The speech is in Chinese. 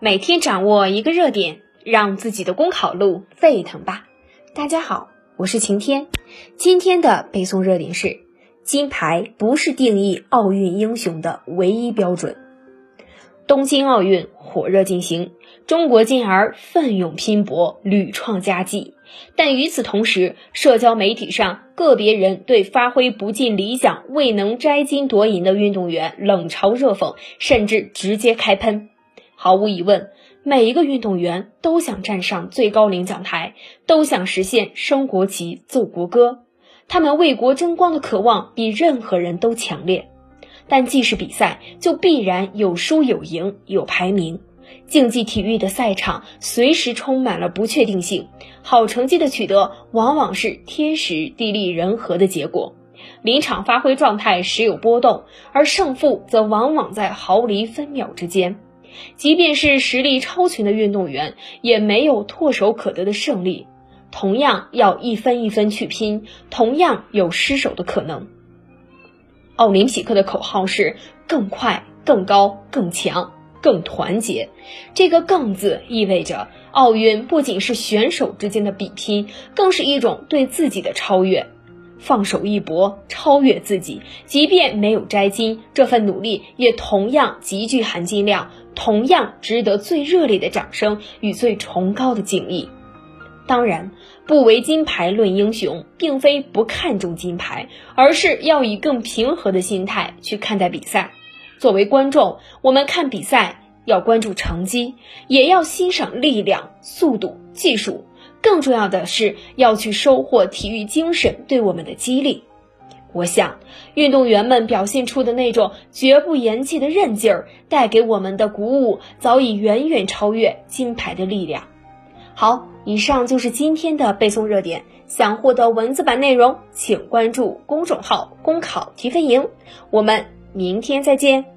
每天掌握一个热点，让自己的公考路沸腾吧！大家好，我是晴天。今天的背诵热点是：金牌不是定义奥运英雄的唯一标准。东京奥运火热进行，中国健儿奋勇拼搏，屡创佳绩。但与此同时，社交媒体上个别人对发挥不尽理想、未能摘金夺银的运动员冷嘲热讽，甚至直接开喷。毫无疑问，每一个运动员都想站上最高领奖台，都想实现升国旗、奏国歌。他们为国争光的渴望比任何人都强烈。但既是比赛，就必然有输有赢，有排名。竞技体育的赛场随时充满了不确定性，好成绩的取得往往是天时地利人和的结果。临场发挥状态时有波动，而胜负则往往在毫厘分秒之间。即便是实力超群的运动员，也没有唾手可得的胜利，同样要一分一分去拼，同样有失手的可能。奥林匹克的口号是更快、更高、更强。更团结，这个“更”字意味着奥运不仅是选手之间的比拼，更是一种对自己的超越。放手一搏，超越自己，即便没有摘金，这份努力也同样极具含金量，同样值得最热烈的掌声与最崇高的敬意。当然，不为金牌论英雄，并非不看重金牌，而是要以更平和的心态去看待比赛。作为观众，我们看比赛要关注成绩，也要欣赏力量、速度、技术。更重要的是要去收获体育精神对我们的激励。我想，运动员们表现出的那种绝不言弃的韧劲儿，带给我们的鼓舞，早已远远超越金牌的力量。好，以上就是今天的背诵热点。想获得文字版内容，请关注公众号“公考提分营”。我们明天再见。